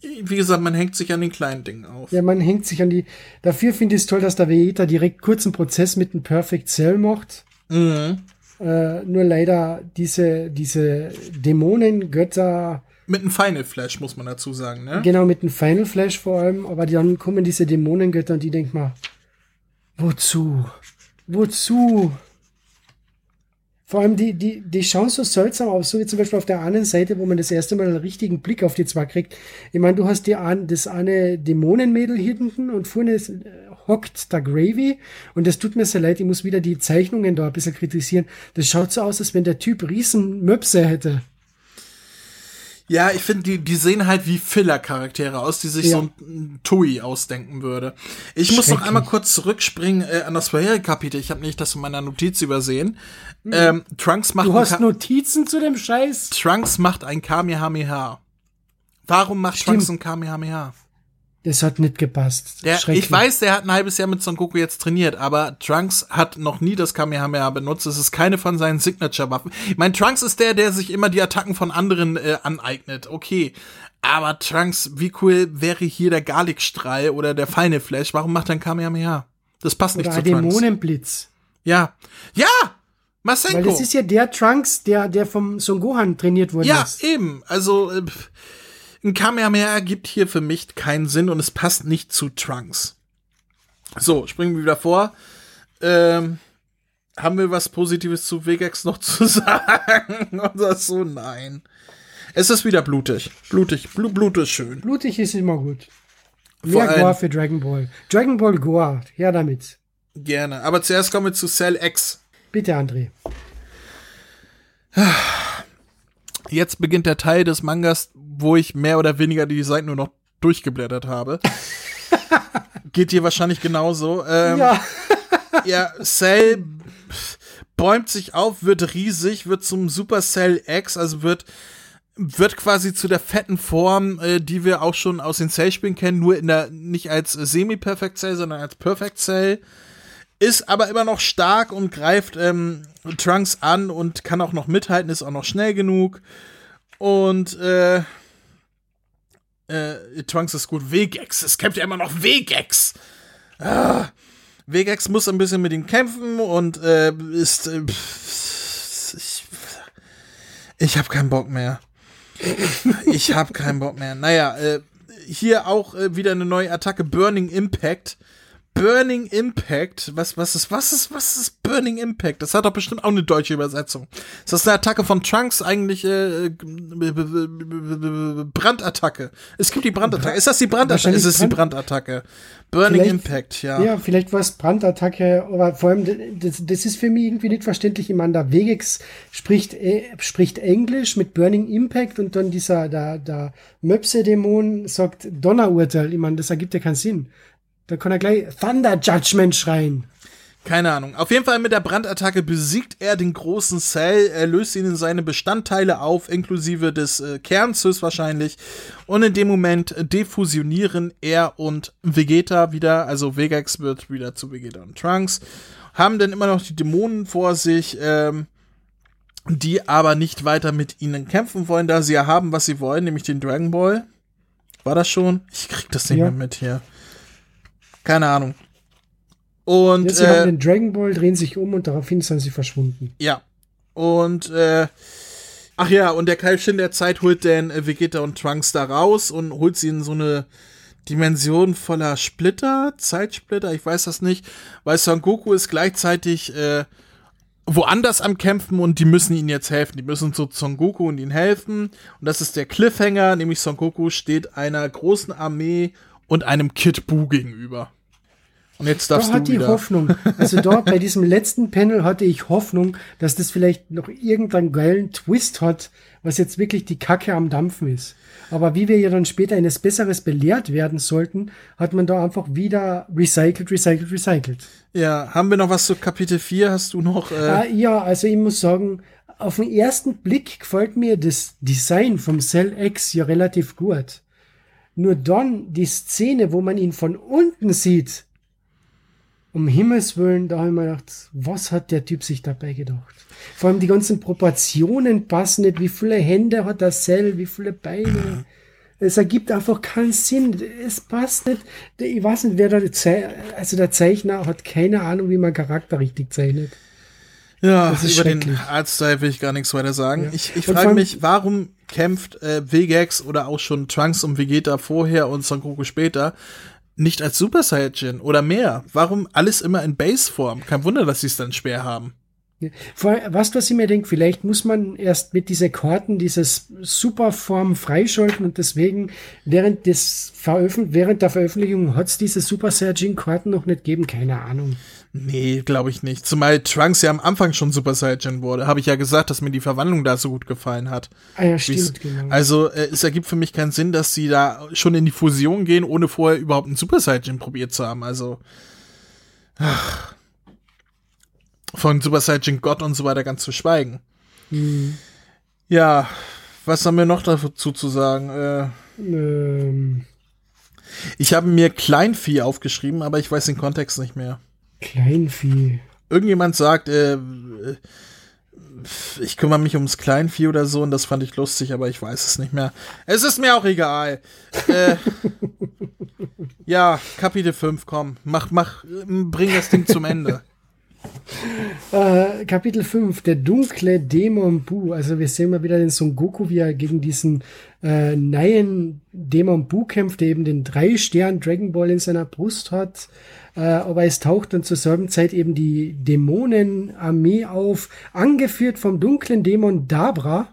Wie gesagt, man hängt sich an den kleinen Dingen auf. Ja, man hängt sich an die. Dafür finde ich es toll, dass der Vegeta direkt kurzen Prozess mit dem Perfect Cell macht. Mhm. Äh, nur leider diese, diese Dämonengötter. Mit einem Final Flash, muss man dazu sagen, ne? Genau, mit einem Final Flash vor allem. Aber dann kommen diese Dämonengötter und die denken mal, wozu? Wozu? Vor allem, die, die, die schauen so seltsam aus, so wie zum Beispiel auf der anderen Seite, wo man das erste Mal einen richtigen Blick auf die zwei kriegt. Ich meine, du hast die, das eine Dämonenmädel hinten und vorne ist, äh, hockt da Gravy. Und das tut mir sehr leid, ich muss wieder die Zeichnungen da ein bisschen kritisieren. Das schaut so aus, als wenn der Typ riesen Möpse hätte. Ja, ich finde, die, die sehen halt wie Filler-Charaktere aus, die sich ja. so ein Tui ausdenken würde. Ich muss noch einmal kurz zurückspringen äh, an das vorherige Kapitel. Ich habe nicht das in meiner Notiz übersehen. Mhm. Ähm, Trunks macht du hast Notizen zu dem Scheiß? Trunks macht ein Kamehameha. Warum macht Stimmt. Trunks ein Kamehameha? Das hat nicht gepasst. Der, ich weiß, der hat ein halbes Jahr mit Son Goku jetzt trainiert, aber Trunks hat noch nie das Kamehameha benutzt. Es ist keine von seinen Signature-Waffen. Ich meine, Trunks ist der, der sich immer die Attacken von anderen äh, aneignet. Okay. Aber Trunks, wie cool wäre hier der Garlic-Strahl oder der feine Flash? Warum macht er ein Kamehameha? Das passt oder nicht zu Trunks. Dämonenblitz. Ja. Ja! Masenko. Weil das ist ja der Trunks, der, der vom Son Gohan trainiert wurde. Ja, ist. eben. Also, äh, ein Kamehameha ergibt hier für mich keinen Sinn und es passt nicht zu Trunks. So, springen wir wieder vor. Ähm, haben wir was Positives zu Vegax noch zu sagen? Oder so? Nein. Es ist wieder blutig. Blutig. Bl Blut ist schön. Blutig ist immer gut. Mehr Gore für Dragon Ball. Dragon Ball Gore. Ja, damit. Gerne. Aber zuerst kommen wir zu Cell X. Bitte, André. Jetzt beginnt der Teil des Mangas, wo ich mehr oder weniger die Seiten nur noch durchgeblättert habe. Geht dir wahrscheinlich genauso. Ähm, ja. ja, Cell bäumt sich auf, wird riesig, wird zum Super Cell X, also wird wird quasi zu der fetten Form, äh, die wir auch schon aus den Cell-Spielen kennen, nur in der nicht als Semi-Perfect Cell, sondern als Perfect Cell. Ist aber immer noch stark und greift ähm, Trunks an und kann auch noch mithalten, ist auch noch schnell genug. Und äh, äh, Trunks ist gut. Vegex. Es kämpft ja immer noch Vegex. Ah, Vegex muss ein bisschen mit ihm kämpfen und äh, ist. Äh, ich ich habe keinen Bock mehr. ich habe keinen Bock mehr. Naja, äh, hier auch äh, wieder eine neue Attacke, Burning Impact. Burning Impact. Was, was ist, was ist, was ist Burning Impact? Das hat doch bestimmt auch eine deutsche Übersetzung. Ist das eine Attacke von Trunks eigentlich äh, Brandattacke? Es gibt die Brandattacke. Ist das die Brandattacke? Ist es die Brandattacke? Burning vielleicht, Impact, ja. Ja, vielleicht war es Brandattacke, aber vor allem, das, das ist für mich irgendwie nicht verständlich. Ich meine, der Wegex spricht, äh, spricht Englisch mit Burning Impact und dann dieser, der, der Möpse-Dämon sagt Donnerurteil. Ich meine, das ergibt ja keinen Sinn. Da kann er gleich Thunder Judgment schreien. Keine Ahnung. Auf jeden Fall mit der Brandattacke besiegt er den großen Cell, er löst ihn in seine Bestandteile auf, inklusive des äh, Kerns höchstwahrscheinlich. Und in dem Moment defusionieren er und Vegeta wieder, also Vegax wird wieder zu Vegeta und Trunks, haben dann immer noch die Dämonen vor sich, ähm, die aber nicht weiter mit ihnen kämpfen wollen, da sie ja haben, was sie wollen, nämlich den Dragon Ball. War das schon? Ich krieg das nicht ja. mehr mit hier. Keine Ahnung. Und Jetzt äh, haben den Dragon Ball, drehen sich um und daraufhin sind sie verschwunden. Ja. Und äh, ach ja, und der Kalbchen der Zeit holt dann äh, Vegeta und Trunks da raus und holt sie in so eine Dimension voller Splitter, Zeitsplitter, ich weiß das nicht, weil Son Goku ist gleichzeitig äh, woanders am Kämpfen und die müssen ihnen jetzt helfen. Die müssen zu Son Goku und ihnen helfen. Und das ist der Cliffhanger, nämlich Son Goku steht einer großen Armee und einem Kid Buu gegenüber. Und jetzt darfst da du hat die Hoffnung. Also dort bei diesem letzten Panel hatte ich Hoffnung, dass das vielleicht noch irgendeinen geilen Twist hat, was jetzt wirklich die Kacke am Dampfen ist. Aber wie wir ja dann später eines Besseres belehrt werden sollten, hat man da einfach wieder recycelt, recycelt, recycelt. Ja, haben wir noch was zu Kapitel 4? Hast du noch? Äh ah, ja, also ich muss sagen, auf den ersten Blick gefällt mir das Design vom Cell X ja relativ gut. Nur dann die Szene, wo man ihn von unten sieht, um Himmels Willen, da habe ich mir gedacht, was hat der Typ sich dabei gedacht? Vor allem die ganzen Proportionen passen nicht. Wie viele Hände hat der Cell? Wie viele Beine? Es ergibt einfach keinen Sinn. Es passt nicht. Ich weiß nicht, wer da, also der Zeichner hat keine Ahnung, wie man Charakter richtig zeichnet. Ja, über den Artstyle will ich gar nichts weiter sagen. Ja. Ich, ich frage mich, warum kämpft äh, Vegax oder auch schon Trunks und Vegeta vorher und Son Goku später nicht als Super Saiyajin oder mehr? Warum alles immer in Base-Form? Kein Wunder, dass sie es dann schwer haben. Vor, was, was ich mir denke, vielleicht muss man erst mit dieser Karten dieses Superform freischalten und deswegen während des Veröffent während der Veröffentlichung hat es diese Super Saiyajin Karten noch nicht gegeben, keine Ahnung. Nee, glaube ich nicht. Zumal Trunks ja am Anfang schon Super Saiyajin wurde. Habe ich ja gesagt, dass mir die Verwandlung da so gut gefallen hat. Ah ja, stimmt, genau. Also äh, es ergibt für mich keinen Sinn, dass sie da schon in die Fusion gehen, ohne vorher überhaupt einen Super Saiyajin probiert zu haben. Also ach von Super Saiyan God und so weiter ganz zu schweigen. Mhm. Ja, was haben wir noch dazu zu sagen? Äh, ähm. Ich habe mir Kleinvieh aufgeschrieben, aber ich weiß den Kontext nicht mehr. Kleinvieh. Irgendjemand sagt, äh, ich kümmere mich ums Kleinvieh oder so und das fand ich lustig, aber ich weiß es nicht mehr. Es ist mir auch egal. äh, ja, Kapitel 5, komm, mach, mach, bring das Ding zum Ende. Äh, Kapitel 5, der dunkle Dämon Bu. Also wir sehen mal wieder den Son Goku, wie er gegen diesen äh, neuen Dämon Bu kämpft, der eben den drei Stern Dragon Ball in seiner Brust hat. Äh, aber es taucht dann zur selben Zeit eben die Dämonenarmee auf, angeführt vom dunklen Dämon Dabra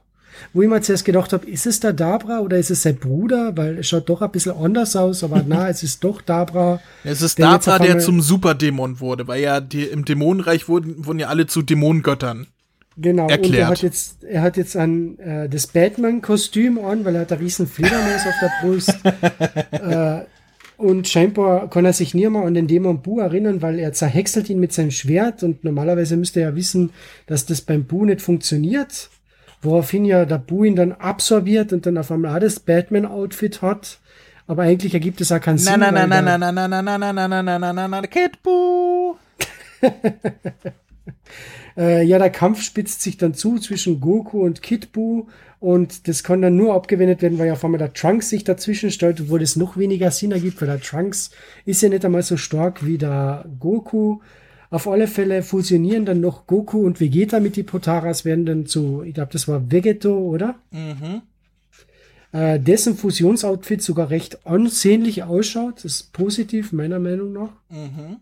wo ich mir zuerst gedacht habe, ist es der Dabra oder ist es sein Bruder? Weil es schaut doch ein bisschen anders aus, aber na, es ist doch Dabra. Es ist Dabra, der zum Superdämon wurde, weil ja die, im Dämonenreich wurden, wurden ja alle zu Dämonengöttern. Genau, erklärt. und er hat jetzt, er hat jetzt ein, äh, das Batman-Kostüm an, weil er hat einen riesen Fledermaus auf der Brust. äh, und scheinbar kann er sich nie mehr an den Dämon Bu erinnern, weil er zerhäckselt ihn mit seinem Schwert und normalerweise müsste er ja wissen, dass das beim Bu nicht funktioniert woraufhin ja der Bu ihn dann absorbiert und dann auf einmal das Batman-Outfit hat. Aber eigentlich ergibt es auch keinen Sinn. Na, na, na, na, na, na, na, na, na, na, na, na, na, na, Kid Bu. äh, ja, der Kampf spitzt sich dann zu zwischen Goku und Kid Bu und das kann dann nur abgewendet werden, weil ja auf einmal der Trunks sich dazwischen stellt, obwohl es noch weniger Sinn ergibt, weil der Trunks ist ja nicht einmal so stark wie der Goku. Auf alle Fälle fusionieren dann noch Goku und Vegeta mit die Potaras, werden dann zu, ich glaube, das war Vegeto, oder? Mhm. Äh, dessen Fusionsoutfit sogar recht ansehnlich ausschaut. Das ist positiv, meiner Meinung nach. Mhm.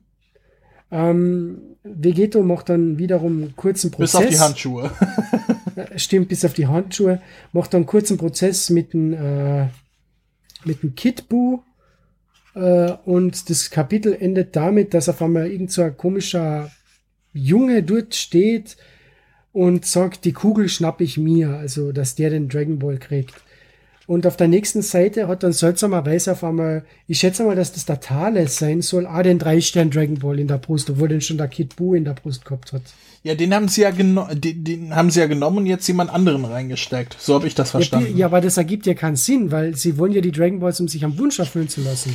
Ähm, Vegeto macht dann wiederum einen kurzen Prozess. Bis auf die Handschuhe. Stimmt, bis auf die Handschuhe. Macht dann einen kurzen Prozess mit dem, äh, mit dem Kid Buu äh, und das Kapitel endet damit, dass auf einmal irgend so ein komischer Junge dort steht und sagt, die Kugel schnapp ich mir, also dass der den Dragon Ball kriegt. Und auf der nächsten Seite hat dann seltsamerweise auf einmal, ich schätze mal, dass das der Thales sein soll, ah, den Drei-Stern Dragon Ball in der Brust, obwohl den schon der Kid Buu in der Brust gehabt hat. Ja, den haben sie ja genommen, den, den, haben sie ja genommen und jetzt jemand anderen reingesteckt. So habe ich das verstanden. Ja, ja, aber das ergibt ja keinen Sinn, weil sie wollen ja die Dragon Balls, um sich am Wunsch erfüllen zu lassen.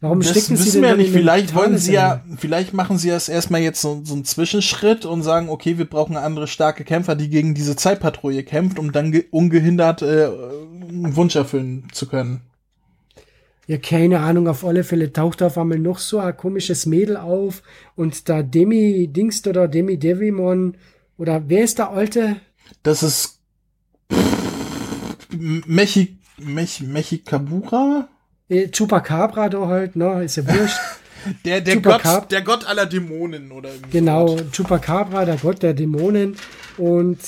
Warum das stecken sie denn wir ja nicht. Vielleicht wollen sie ja, vielleicht machen sie das erstmal jetzt so, so einen Zwischenschritt und sagen, okay, wir brauchen andere starke Kämpfer, die gegen diese Zeitpatrouille kämpft, um dann ungehindert äh, einen Wunsch erfüllen zu können. Ja, keine Ahnung, auf alle Fälle taucht auf einmal noch so ein komisches Mädel auf und da Demi Dingst oder Demi Devimon oder wer ist der alte? Das ist Mechi, Mechi, Mechikabura? Äh, Chupacabra da halt, ne, ist ja wurscht. der, der, Gott, der Gott aller Dämonen, oder? Genau, Gott. Chupacabra, der Gott der Dämonen. Und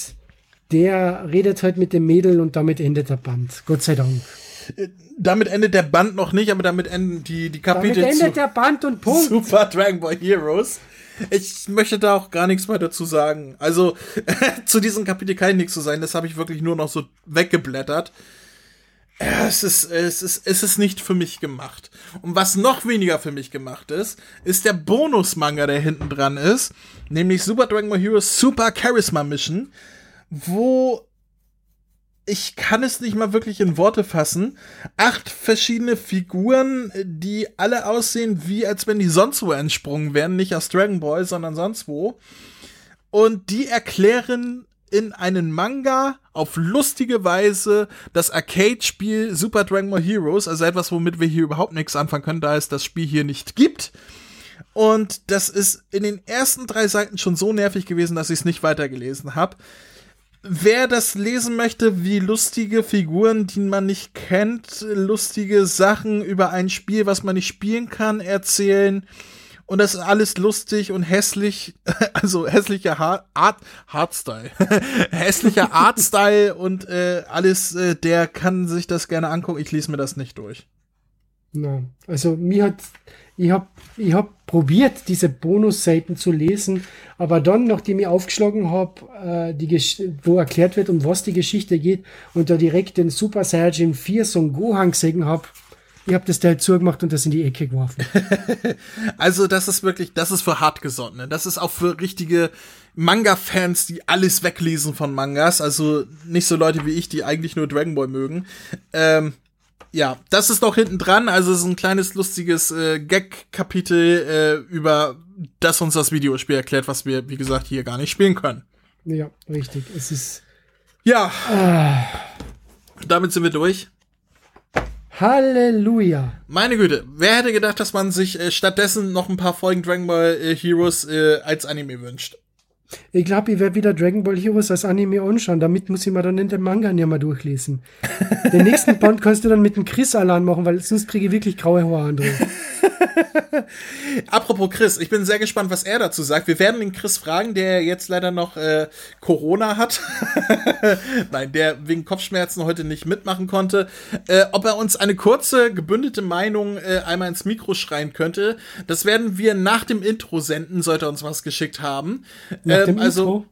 der redet halt mit dem Mädel und damit endet der Band. Gott sei Dank. Äh, damit endet der Band noch nicht, aber damit enden die, die Kapitel. Damit endet der Band und Punkt. Super Dragon Ball Heroes. Ich möchte da auch gar nichts mehr dazu sagen. Also, zu diesem Kapitel kann ich nichts zu sagen. Das habe ich wirklich nur noch so weggeblättert. Es ist, es ist, es ist nicht für mich gemacht. Und was noch weniger für mich gemacht ist, ist der Bonus-Manga, der hinten dran ist, nämlich Super Dragon Ball Heroes Super Charisma Mission, wo ich kann es nicht mal wirklich in Worte fassen. Acht verschiedene Figuren, die alle aussehen, wie als wenn die sonst wo entsprungen wären, nicht aus Dragon Ball, sondern sonst wo. Und die erklären in einen Manga auf lustige Weise das Arcade-Spiel Super Dragon Ball Heroes, also etwas, womit wir hier überhaupt nichts anfangen können, da es das Spiel hier nicht gibt. Und das ist in den ersten drei Seiten schon so nervig gewesen, dass ich es nicht weitergelesen habe. Wer das lesen möchte, wie lustige Figuren, die man nicht kennt, lustige Sachen über ein Spiel, was man nicht spielen kann, erzählen, und das ist alles lustig und hässlich, also hässlicher Art, Hardstyle, hässlicher Artstyle und äh, alles, äh, der kann sich das gerne angucken. Ich lese mir das nicht durch. Na, also mir hat, ich habe ich hab probiert, diese Bonusseiten zu lesen, aber dann, nachdem ich aufgeschlagen habe, äh, die wo erklärt wird, um was die Geschichte geht, und da direkt den Super Saiyajin 4 Son Gohan gesehen habe, ich habe das Teil zugemacht und das in die Ecke geworfen. also das ist wirklich, das ist für hartgesottene. Das ist auch für richtige Manga-Fans, die alles weglesen von Mangas. Also nicht so Leute wie ich, die eigentlich nur Dragon Ball mögen. Ähm, ja, das ist noch hinten dran. Also es ist ein kleines lustiges äh, Gag-Kapitel äh, über das uns das Videospiel erklärt, was wir, wie gesagt, hier gar nicht spielen können. Ja, richtig. Es ist. Ja. Ah. Damit sind wir durch. Halleluja. Meine Güte, wer hätte gedacht, dass man sich äh, stattdessen noch ein paar Folgen Dragon Ball äh, Heroes äh, als Anime wünscht? Ich glaube, ich werde wieder Dragon Ball Heroes als Anime anschauen. Damit muss ich mir dann in den Manga nicht mehr durchlesen. Den nächsten Band kannst du dann mit dem Chris-Alarm machen, weil sonst kriege ich wirklich graue Haare. Apropos Chris, ich bin sehr gespannt, was er dazu sagt. Wir werden den Chris fragen, der jetzt leider noch äh, Corona hat. Nein, der wegen Kopfschmerzen heute nicht mitmachen konnte. Äh, ob er uns eine kurze, gebündelte Meinung äh, einmal ins Mikro schreien könnte. Das werden wir nach dem Intro senden, sollte er uns was geschickt haben. Nach dem ähm, also, Intro?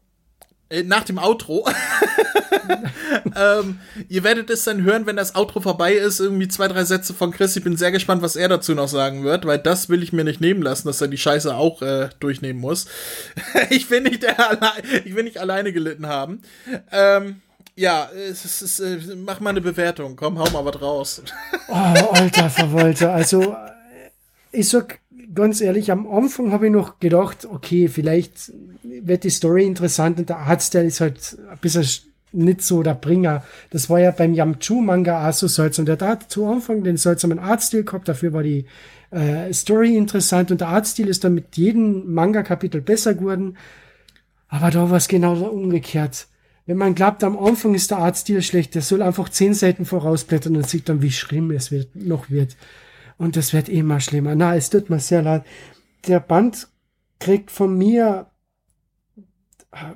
Äh, nach dem Outro. ähm, ihr werdet es dann hören, wenn das Outro vorbei ist. Irgendwie zwei, drei Sätze von Chris. Ich bin sehr gespannt, was er dazu noch sagen wird, weil das will ich mir nicht nehmen lassen, dass er die Scheiße auch äh, durchnehmen muss. ich, will nicht ich will nicht alleine gelitten haben. Ähm, ja, es ist, äh, mach mal eine Bewertung. Komm, hau mal was raus. oh, alter Verwalter. Also, ich sag ganz ehrlich, am Anfang habe ich noch gedacht, okay, vielleicht wird die Story interessant und der Artstyle ist halt ein bisschen nicht so der Bringer. Das war ja beim Yamchu-Manga auch so seltsam. Der hat zu Anfang den seltsamen Artstil gehabt, dafür war die äh, Story interessant und der Artstil ist dann mit jedem Manga-Kapitel besser geworden. Aber da war es genau umgekehrt. Wenn man glaubt, am Anfang ist der Artstil schlecht, der soll einfach zehn Seiten vorausblättern und sieht dann, wie schlimm es wird, noch wird. Und das wird immer schlimmer. Na, es tut mir sehr leid. Der Band kriegt von mir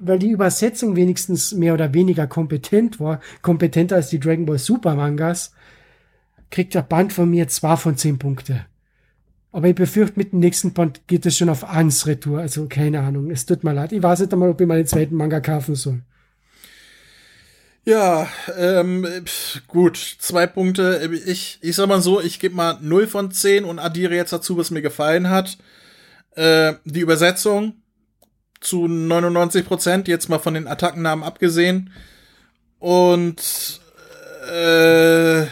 weil die Übersetzung wenigstens mehr oder weniger kompetent war, kompetenter als die Dragon Ball Super Mangas, kriegt der Band von mir zwei von zehn Punkte. Aber ich befürchte, mit dem nächsten Band geht es schon auf ans Retour. Also keine Ahnung. Es tut mir leid. Ich weiß nicht einmal, ob ich meinen zweiten Manga kaufen soll. Ja, ähm, gut, zwei Punkte. Ich, ich sag mal so, ich gebe mal 0 von 10 und addiere jetzt dazu, was mir gefallen hat. Äh, die Übersetzung zu 99 Prozent, jetzt mal von den Attackennamen abgesehen. Und äh,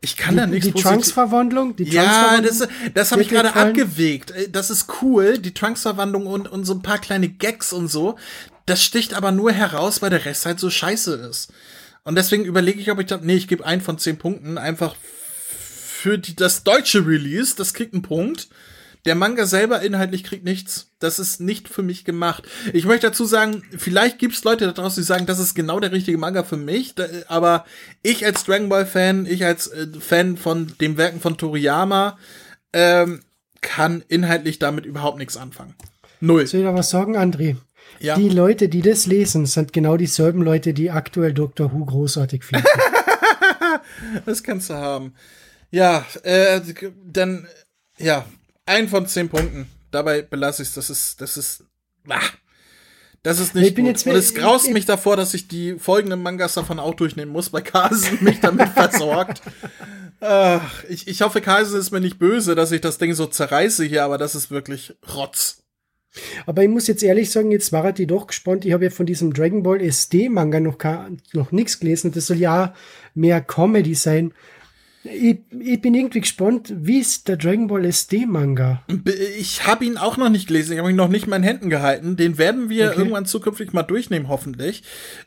ich kann die, da nichts Die Trunks-Verwandlung? Ja, das, das habe ich gerade abgewegt. Äh, das ist cool, die Trunks-Verwandlung und, und so ein paar kleine Gags und so. Das sticht aber nur heraus, weil der Rest halt so scheiße ist. Und deswegen überlege ich, ob ich da, nee, ich gebe einen von zehn Punkten einfach für die, das deutsche Release, das kriegt einen Punkt. Der Manga selber inhaltlich kriegt nichts. Das ist nicht für mich gemacht. Ich möchte dazu sagen, vielleicht gibt es Leute da draußen, die sagen, das ist genau der richtige Manga für mich. aber ich als Dragon Ball Fan, ich als äh, Fan von den Werken von Toriyama, ähm, kann inhaltlich damit überhaupt nichts anfangen. Null. Soll ich da was sagen, André? Ja. Die Leute, die das lesen, sind genau dieselben Leute, die aktuell Doctor Who großartig finden. das kannst du haben. Ja, äh, dann, ja, ein von zehn Punkten. Dabei belasse ich es. Das ist, das ist, ah, das ist nicht ich bin gut. Jetzt, Und es graust ich, mich davor, dass ich die folgenden Mangas davon auch durchnehmen muss, weil Carlsen mich damit versorgt. Ach, ich, ich hoffe, Carlsen ist mir nicht böse, dass ich das Ding so zerreiße hier, aber das ist wirklich Rotz. Aber ich muss jetzt ehrlich sagen, jetzt war die doch gespannt. Ich habe ja von diesem Dragon Ball SD-Manga noch, noch nichts gelesen. Das soll ja mehr Comedy sein. Ich, ich, bin irgendwie gespannt, wie ist der Dragon Ball SD-Manga? Ich habe ihn auch noch nicht gelesen, ich habe ihn noch nicht in meinen Händen gehalten. Den werden wir okay. irgendwann zukünftig mal durchnehmen, hoffentlich.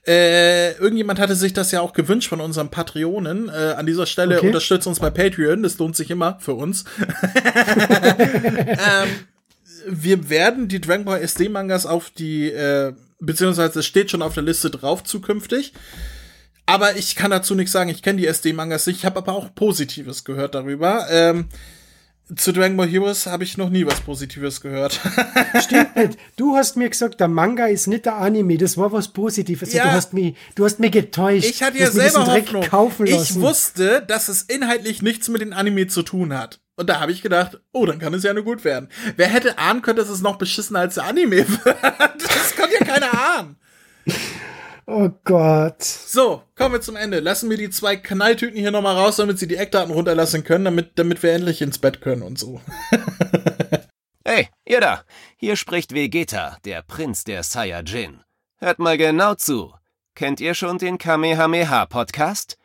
Äh, irgendjemand hatte sich das ja auch gewünscht von unseren Patreonen. Äh, an dieser Stelle okay. unterstützt uns bei Patreon, das lohnt sich immer für uns. ähm, wir werden die Dragon Ball SD-Mangas auf die, äh, beziehungsweise es steht schon auf der Liste drauf zukünftig. Aber ich kann dazu nichts sagen. Ich kenne die SD-Mangas nicht. Ich habe aber auch Positives gehört darüber. Ähm, zu Dragon Ball Heroes habe ich noch nie was Positives gehört. Stimmt nicht. Du hast mir gesagt, der Manga ist nicht der Anime. Das war was Positives. Ja. Du hast mich, du hast mich getäuscht. Ich hatte ja selber Hoffnung. Ich wusste, dass es inhaltlich nichts mit dem Anime zu tun hat. Und da habe ich gedacht, oh, dann kann es ja nur gut werden. Wer hätte ahnen können, dass es noch beschissen als der Anime wird? Das konnte ja keiner ahnen. Oh Gott. So, kommen wir zum Ende. Lassen wir die zwei Knalltüten hier nochmal raus, damit sie die Eckdaten runterlassen können, damit, damit wir endlich ins Bett können und so. hey, ihr da. Hier spricht Vegeta, der Prinz der Saiyajin. Hört mal genau zu. Kennt ihr schon den Kamehameha-Podcast?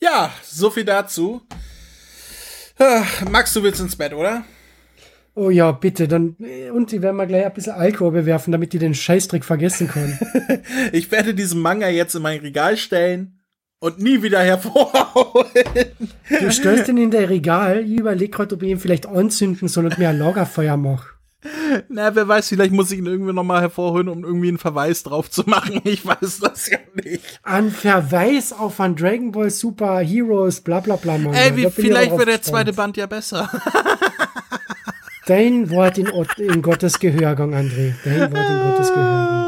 Ja, so viel dazu. Ah, Max, du willst ins Bett, oder? Oh ja, bitte. Dann, und die werden wir gleich ein bisschen Alkohol bewerfen, damit die den Scheißtrick vergessen können. ich werde diesen Manga jetzt in mein Regal stellen und nie wieder hervorholen. Du stellst ihn in der Regal. Ich überlege gerade, ob ich ihn vielleicht anzünden soll und mir ein Lagerfeuer mache. Na, wer weiß, vielleicht muss ich ihn irgendwie nochmal hervorholen, um irgendwie einen Verweis drauf zu machen. Ich weiß das ja nicht. Ein Verweis auf ein Dragon Ball Super Heroes, bla bla bla. Mann. Ey, wie, vielleicht wird der zweite Band ja besser. Dein Wort in, in Gottes Gehörgang, André. Dein Wort in Gottes Gehörgang.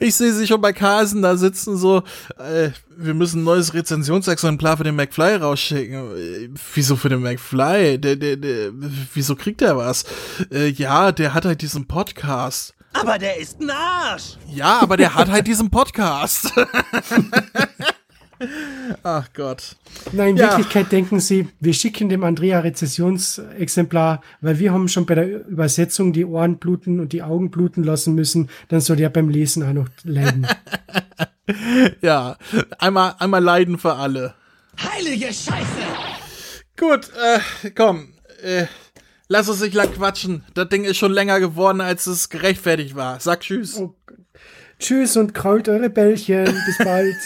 Ich sehe sie schon bei Carson da sitzen, so, äh, wir müssen ein neues Rezensionsexemplar für den McFly rausschicken. Äh, wieso für den McFly? Der, der, der, wieso kriegt der was? Äh, ja, der hat halt diesen Podcast. Aber der ist ein Arsch! Ja, aber der hat halt diesen Podcast. Ach Gott. Nein, in ja. Wirklichkeit denken sie, wir schicken dem Andrea Rezessionsexemplar, weil wir haben schon bei der Übersetzung die Ohren bluten und die Augen bluten lassen müssen, dann soll der beim Lesen auch noch leiden. ja, einmal, einmal leiden für alle. Heilige Scheiße! Gut, äh, komm, äh, lass uns nicht lang quatschen. Das Ding ist schon länger geworden, als es gerechtfertigt war. Sag Tschüss. Oh Tschüss und kraut eure Bällchen. Bis bald.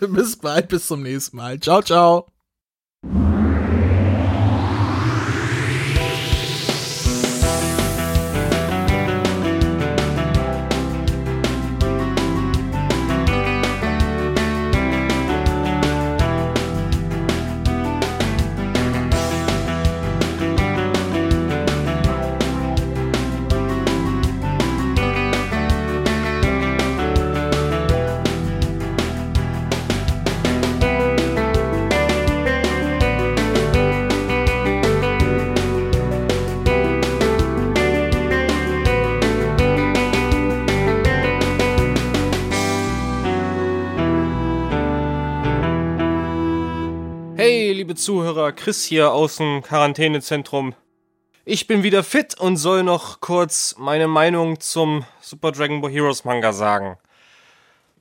bis bald, bis zum nächsten Mal. Ciao, ciao. Zuhörer, Chris hier aus dem Quarantänezentrum. Ich bin wieder fit und soll noch kurz meine Meinung zum Super Dragon Ball Heroes Manga sagen.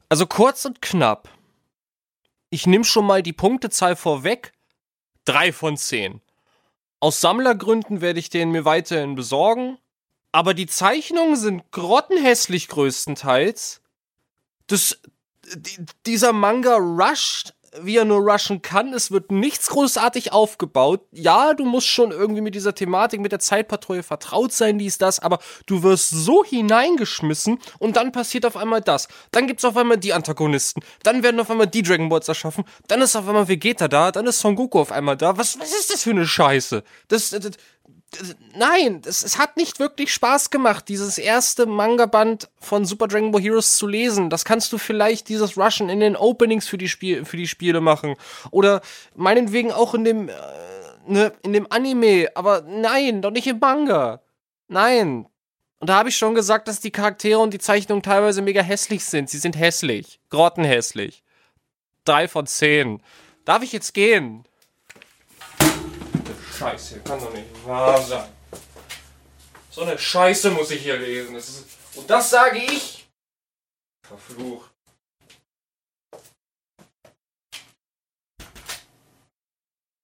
Also kurz und knapp. Ich nehme schon mal die Punktezahl vorweg. 3 von 10. Aus Sammlergründen werde ich den mir weiterhin besorgen. Aber die Zeichnungen sind grottenhässlich größtenteils. Das, dieser Manga rusht wie er nur rushen kann. Es wird nichts großartig aufgebaut. Ja, du musst schon irgendwie mit dieser Thematik, mit der Zeitpatrouille vertraut sein, dies, das, aber du wirst so hineingeschmissen und dann passiert auf einmal das. Dann gibt's auf einmal die Antagonisten. Dann werden auf einmal die Dragon Balls erschaffen. Dann ist auf einmal Vegeta da. Dann ist Son Goku auf einmal da. Was, was ist das für eine Scheiße? Das, das, nein, es, es, hat nicht wirklich Spaß gemacht, dieses erste Manga-Band von Super Dragon Ball Heroes zu lesen. Das kannst du vielleicht dieses Rushen in den Openings für die, Spiel, für die Spiele machen. Oder meinetwegen auch in dem, äh, ne, in dem Anime. Aber nein, doch nicht im Manga. Nein. Und da habe ich schon gesagt, dass die Charaktere und die Zeichnungen teilweise mega hässlich sind. Sie sind hässlich. Grottenhässlich. Drei von zehn. Darf ich jetzt gehen? Scheiße, kann doch nicht wahr sein. So eine Scheiße muss ich hier lesen. Das ist, und das sage ich. Verflucht.